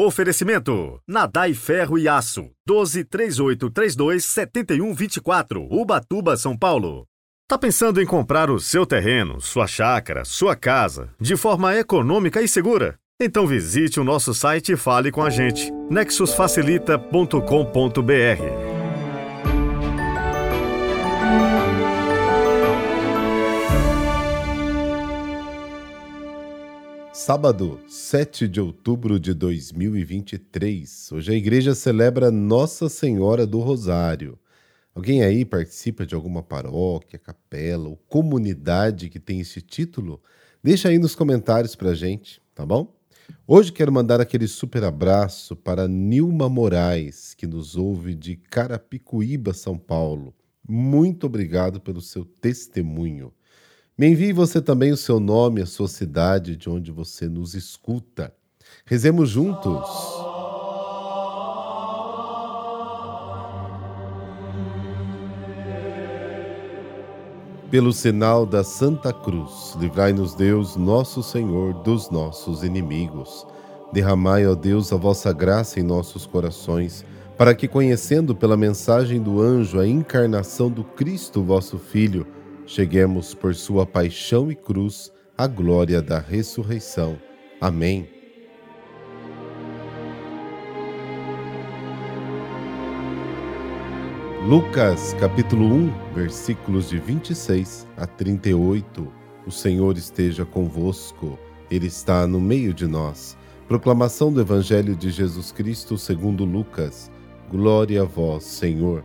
Oferecimento: Nadai Ferro e Aço, 12 3832 7124, Ubatuba, São Paulo. Tá pensando em comprar o seu terreno, sua chácara, sua casa, de forma econômica e segura? Então visite o nosso site e fale com a gente. nexusfacilita.com.br Sábado, 7 de outubro de 2023. Hoje a igreja celebra Nossa Senhora do Rosário. Alguém aí participa de alguma paróquia, capela ou comunidade que tem esse título? Deixa aí nos comentários pra gente, tá bom? Hoje quero mandar aquele super abraço para Nilma Moraes, que nos ouve de Carapicuíba, São Paulo. Muito obrigado pelo seu testemunho. Me envie você também o seu nome, a sua cidade, de onde você nos escuta. Rezemos juntos. Pelo sinal da Santa Cruz, livrai-nos Deus, nosso Senhor, dos nossos inimigos. Derramai, ó Deus, a vossa graça em nossos corações, para que, conhecendo pela mensagem do anjo a encarnação do Cristo, vosso Filho, cheguemos por sua paixão e cruz à glória da ressurreição. Amém. Lucas capítulo 1, versículos de 26 a 38. O Senhor esteja convosco, Ele está no meio de nós. Proclamação do Evangelho de Jesus Cristo segundo Lucas. Glória a vós, Senhor.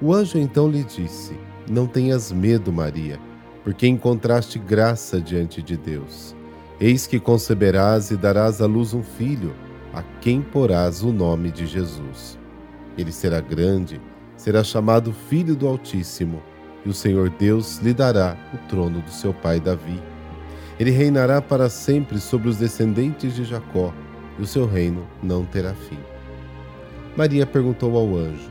O anjo então lhe disse: Não tenhas medo, Maria, porque encontraste graça diante de Deus. Eis que conceberás e darás à luz um filho, a quem porás o nome de Jesus. Ele será grande, será chamado Filho do Altíssimo, e o Senhor Deus lhe dará o trono do seu pai Davi. Ele reinará para sempre sobre os descendentes de Jacó, e o seu reino não terá fim. Maria perguntou ao anjo: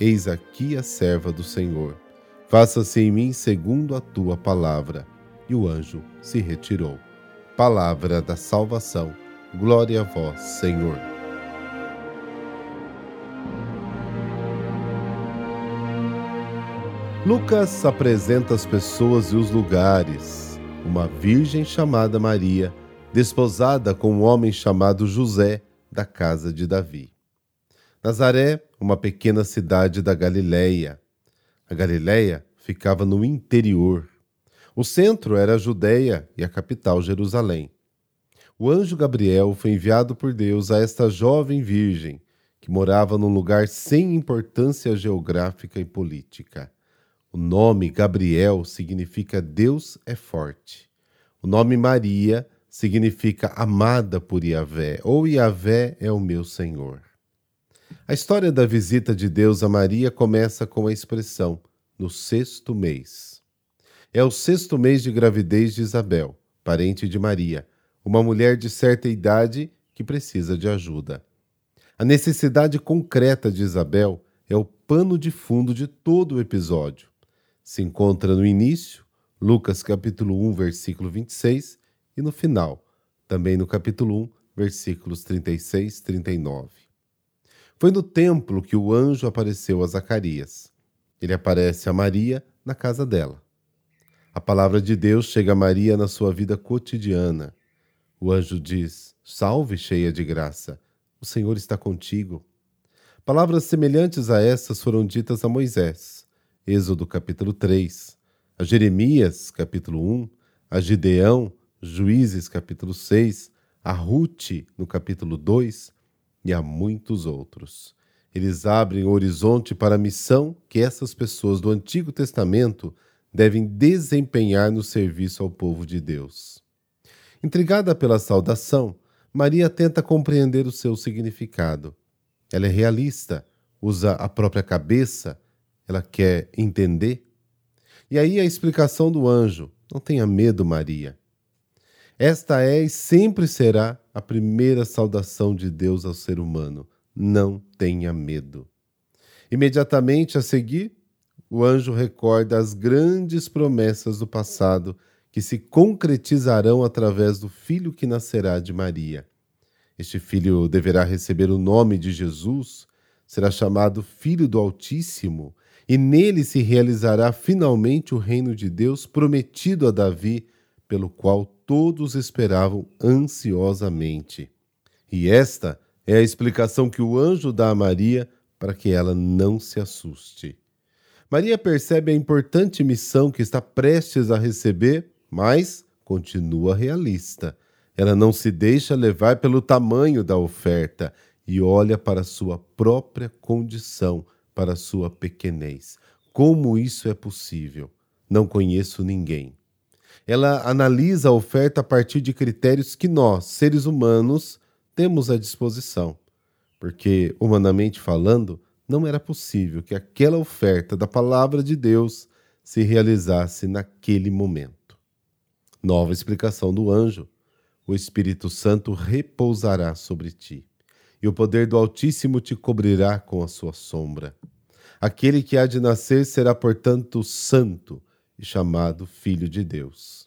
Eis aqui a serva do Senhor. Faça-se em mim segundo a tua palavra. E o anjo se retirou. Palavra da salvação. Glória a vós, Senhor. Lucas apresenta as pessoas e os lugares. Uma virgem chamada Maria, desposada com um homem chamado José, da casa de Davi. Nazaré, uma pequena cidade da Galileia. A Galileia ficava no interior. O centro era a Judéia e a capital Jerusalém. O anjo Gabriel foi enviado por Deus a esta jovem virgem que morava num lugar sem importância geográfica e política. O nome Gabriel significa Deus é forte. O nome Maria significa amada por Yahvé, ou Yahvé é o meu Senhor. A história da visita de Deus a Maria começa com a expressão no sexto mês. É o sexto mês de gravidez de Isabel, parente de Maria, uma mulher de certa idade que precisa de ajuda. A necessidade concreta de Isabel é o pano de fundo de todo o episódio. Se encontra no início, Lucas capítulo 1, versículo 26, e no final, também no capítulo 1, versículos 36 e 39. Foi no templo que o anjo apareceu a Zacarias. Ele aparece a Maria na casa dela. A palavra de Deus chega a Maria na sua vida cotidiana. O anjo diz: Salve, cheia de graça, o Senhor está contigo. Palavras semelhantes a essas foram ditas a Moisés, Êxodo capítulo 3, a Jeremias, capítulo 1, a Gideão, Juízes capítulo 6, a Ruth, no capítulo 2, e a muitos outros. Eles abrem o horizonte para a missão que essas pessoas do Antigo Testamento devem desempenhar no serviço ao povo de Deus. Intrigada pela saudação, Maria tenta compreender o seu significado. Ela é realista, usa a própria cabeça, ela quer entender. E aí a explicação do anjo: não tenha medo, Maria. Esta é e sempre será a primeira saudação de Deus ao ser humano. Não tenha medo. Imediatamente a seguir, o anjo recorda as grandes promessas do passado que se concretizarão através do filho que nascerá de Maria. Este filho deverá receber o nome de Jesus, será chamado Filho do Altíssimo, e nele se realizará finalmente o reino de Deus prometido a Davi, pelo qual todos esperavam ansiosamente. E esta é a explicação que o anjo dá a Maria para que ela não se assuste. Maria percebe a importante missão que está prestes a receber, mas continua realista. Ela não se deixa levar pelo tamanho da oferta e olha para sua própria condição, para sua pequenez. Como isso é possível? Não conheço ninguém ela analisa a oferta a partir de critérios que nós, seres humanos, temos à disposição. Porque, humanamente falando, não era possível que aquela oferta da palavra de Deus se realizasse naquele momento. Nova explicação do anjo: o Espírito Santo repousará sobre ti, e o poder do Altíssimo te cobrirá com a sua sombra. Aquele que há de nascer será, portanto, santo e chamado Filho de Deus.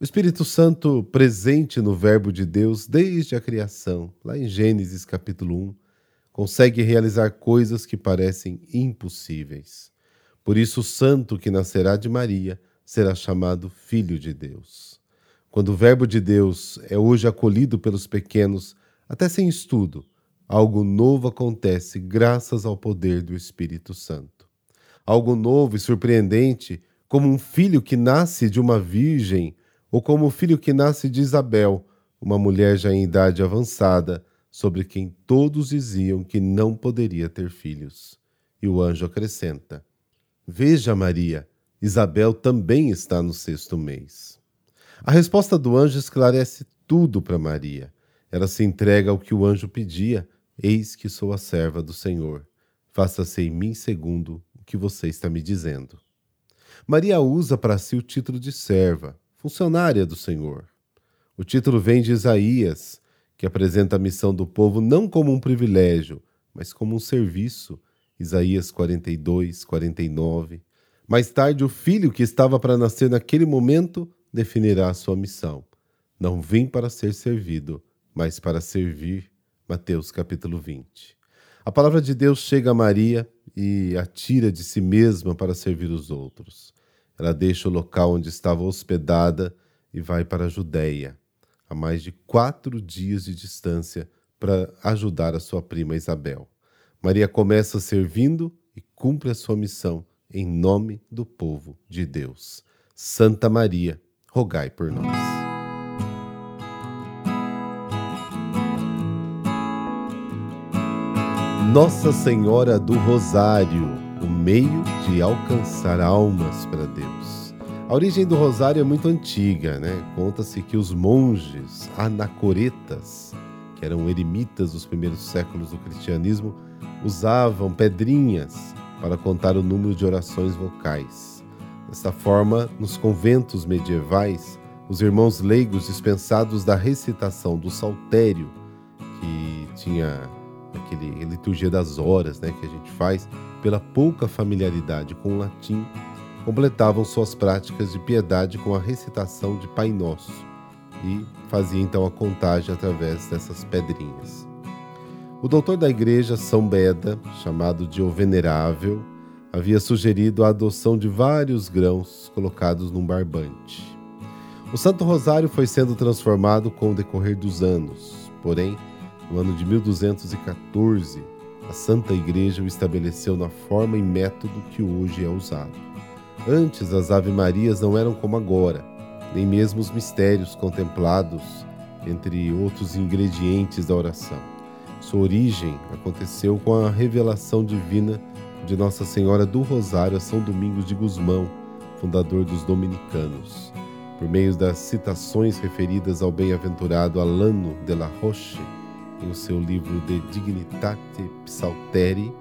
O Espírito Santo presente no Verbo de Deus desde a criação, lá em Gênesis capítulo 1, consegue realizar coisas que parecem impossíveis. Por isso, o santo que nascerá de Maria será chamado Filho de Deus. Quando o Verbo de Deus é hoje acolhido pelos pequenos, até sem estudo, algo novo acontece graças ao poder do Espírito Santo. Algo novo e surpreendente como um filho que nasce de uma virgem, ou como o filho que nasce de Isabel, uma mulher já em idade avançada, sobre quem todos diziam que não poderia ter filhos. E o anjo acrescenta: Veja, Maria, Isabel também está no sexto mês. A resposta do anjo esclarece tudo para Maria. Ela se entrega ao que o anjo pedia: Eis que sou a serva do Senhor. Faça-se em mim segundo o que você está me dizendo. Maria usa para si o título de serva, funcionária do Senhor. O título vem de Isaías, que apresenta a missão do povo não como um privilégio, mas como um serviço. Isaías 42, 49. Mais tarde, o filho que estava para nascer naquele momento definirá a sua missão. Não vim para ser servido, mas para servir. Mateus capítulo 20. A palavra de Deus chega a Maria e a tira de si mesma para servir os outros. Ela deixa o local onde estava hospedada e vai para a Judéia, a mais de quatro dias de distância, para ajudar a sua prima Isabel. Maria começa servindo e cumpre a sua missão em nome do povo de Deus. Santa Maria, rogai por nós. Nossa Senhora do Rosário meio de alcançar almas para Deus. A origem do rosário é muito antiga, né? Conta-se que os monges anacoretas, que eram eremitas dos primeiros séculos do cristianismo, usavam pedrinhas para contar o número de orações vocais. Desta forma, nos conventos medievais, os irmãos leigos dispensados da recitação do saltério, que tinha aquele liturgia das horas, né, que a gente faz, pela pouca familiaridade com o latim, completavam suas práticas de piedade com a recitação de Pai Nosso e fazia então a contagem através dessas pedrinhas. O doutor da igreja São Beda, chamado de O Venerável, havia sugerido a adoção de vários grãos colocados num barbante. O Santo Rosário foi sendo transformado com o decorrer dos anos, porém, no ano de 1214, a Santa Igreja o estabeleceu na forma e método que hoje é usado. Antes, as Ave-Marias não eram como agora, nem mesmo os mistérios contemplados, entre outros ingredientes da oração. Sua origem aconteceu com a revelação divina de Nossa Senhora do Rosário a São Domingos de Gusmão, fundador dos dominicanos. Por meio das citações referidas ao bem-aventurado Alano de la Roche, em seu livro De Dignitate Psalteri,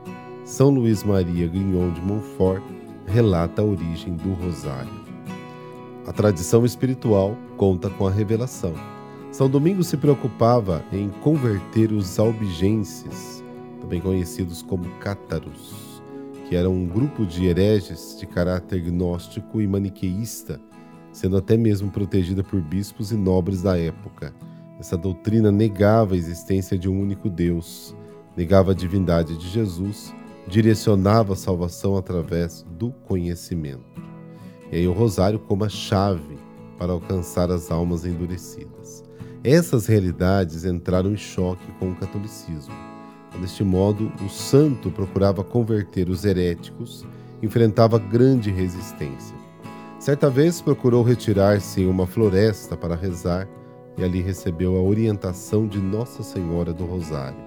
São Luís Maria Grignon de Montfort relata a origem do rosário. A tradição espiritual conta com a revelação. São Domingos se preocupava em converter os albigenses, também conhecidos como cátaros, que era um grupo de hereges de caráter gnóstico e maniqueísta, sendo até mesmo protegida por bispos e nobres da época. Essa doutrina negava a existência de um único Deus, negava a divindade de Jesus, direcionava a salvação através do conhecimento. E aí o rosário como a chave para alcançar as almas endurecidas. Essas realidades entraram em choque com o catolicismo. Deste modo, o santo procurava converter os heréticos, enfrentava grande resistência. Certa vez procurou retirar-se em uma floresta para rezar e ali recebeu a orientação de Nossa Senhora do Rosário.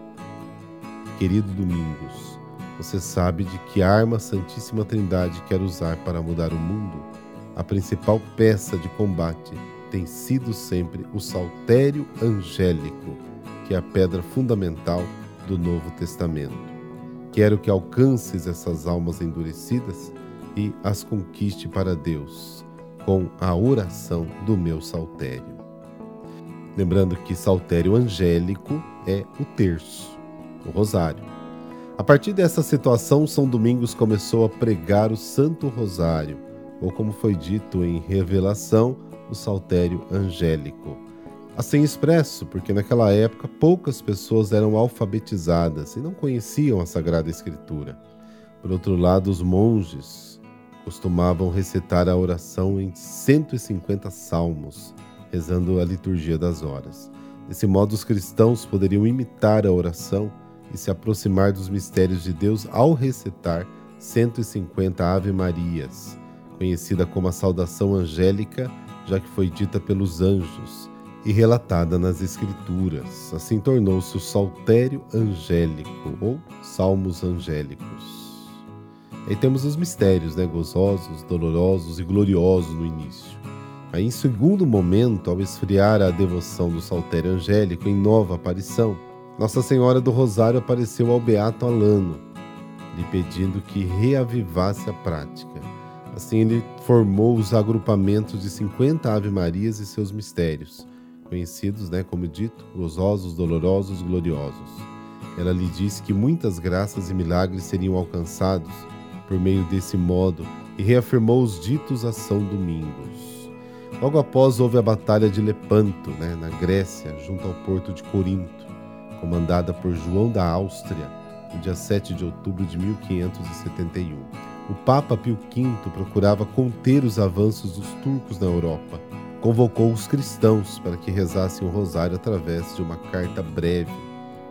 Querido Domingos, você sabe de que arma a Santíssima Trindade quer usar para mudar o mundo? A principal peça de combate tem sido sempre o saltério angélico, que é a pedra fundamental do Novo Testamento. Quero que alcances essas almas endurecidas e as conquiste para Deus com a oração do meu saltério. Lembrando que saltério angélico é o terço, o rosário. A partir dessa situação, São Domingos começou a pregar o Santo Rosário, ou como foi dito em Revelação, o saltério angélico assim expresso, porque naquela época poucas pessoas eram alfabetizadas e não conheciam a Sagrada Escritura. Por outro lado, os monges costumavam recitar a oração em 150 salmos, rezando a liturgia das horas. Desse modo, os cristãos poderiam imitar a oração e se aproximar dos mistérios de Deus ao recitar 150 Ave-Marias, conhecida como a saudação angélica, já que foi dita pelos anjos e relatada nas Escrituras. Assim tornou-se o Saltério Angélico ou Salmos Angélicos. Aí temos os mistérios, né? gozosos, dolorosos e gloriosos no início. Aí, em segundo momento, ao esfriar a devoção do Saltério Angélico em nova aparição, Nossa Senhora do Rosário apareceu ao Beato Alano, lhe pedindo que reavivasse a prática. Assim, ele formou os agrupamentos de 50 Ave-Marias e seus mistérios, conhecidos, né, como dito, gozosos, dolorosos, gloriosos. Ela lhe disse que muitas graças e milagres seriam alcançados por meio desse modo e reafirmou os ditos a São Domingos. Logo após houve a Batalha de Lepanto, né, na Grécia, junto ao porto de Corinto, comandada por João da Áustria, no dia 7 de outubro de 1571. O Papa Pio V procurava conter os avanços dos turcos na Europa convocou os cristãos para que rezassem o rosário através de uma carta breve,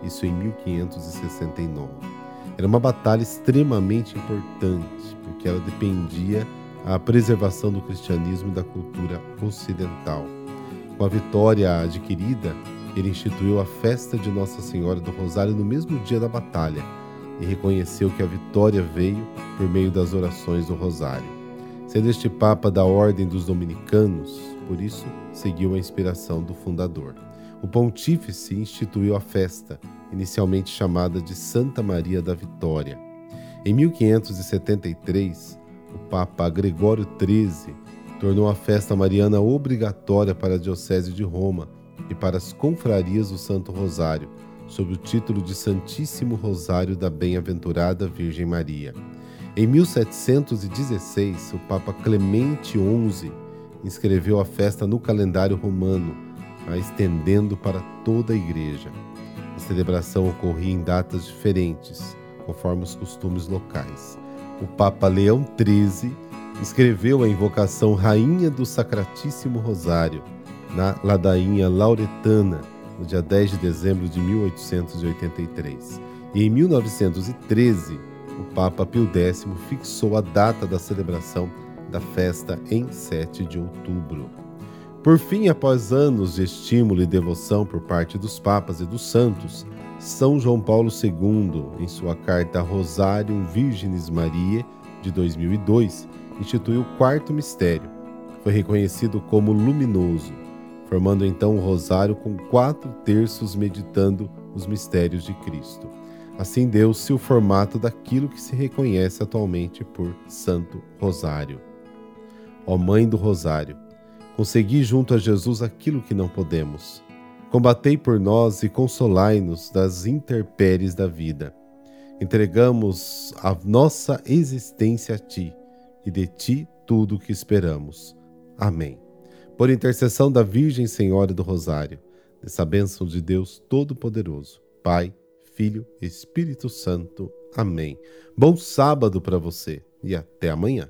isso em 1569. Era uma batalha extremamente importante, porque ela dependia a preservação do cristianismo e da cultura ocidental. Com a vitória adquirida, ele instituiu a festa de Nossa Senhora do Rosário no mesmo dia da batalha e reconheceu que a vitória veio por meio das orações do Rosário. Sendo este Papa da Ordem dos Dominicanos, por isso seguiu a inspiração do fundador. O pontífice instituiu a festa, inicialmente chamada de Santa Maria da Vitória. Em 1573, o Papa Gregório XIII tornou a festa mariana obrigatória para a Diocese de Roma e para as confrarias do Santo Rosário, sob o título de Santíssimo Rosário da Bem-aventurada Virgem Maria. Em 1716, o Papa Clemente XI inscreveu a festa no calendário romano, a estendendo para toda a igreja. A celebração ocorria em datas diferentes, conforme os costumes locais. O Papa Leão XIII escreveu a invocação Rainha do Sacratíssimo Rosário na ladainha lauretana, no dia 10 de dezembro de 1883. E em 1913, o Papa Pio X fixou a data da celebração da festa em 7 de outubro. Por fim, após anos de estímulo e devoção por parte dos papas e dos santos, São João Paulo II, em sua carta Rosarium Virginis Mariae de 2002, instituiu o quarto mistério. Foi reconhecido como luminoso, formando então o rosário com quatro terços meditando os mistérios de Cristo. Assim deu-se o formato daquilo que se reconhece atualmente por Santo Rosário. Ó Mãe do Rosário, consegui junto a Jesus aquilo que não podemos. Combatei por nós e consolai-nos das intempéries da vida. Entregamos a nossa existência a Ti e de Ti tudo o que esperamos. Amém por intercessão da Virgem Senhora do Rosário, dessa bênção de Deus Todo-Poderoso, Pai, Filho, Espírito Santo. Amém. Bom sábado para você e até amanhã.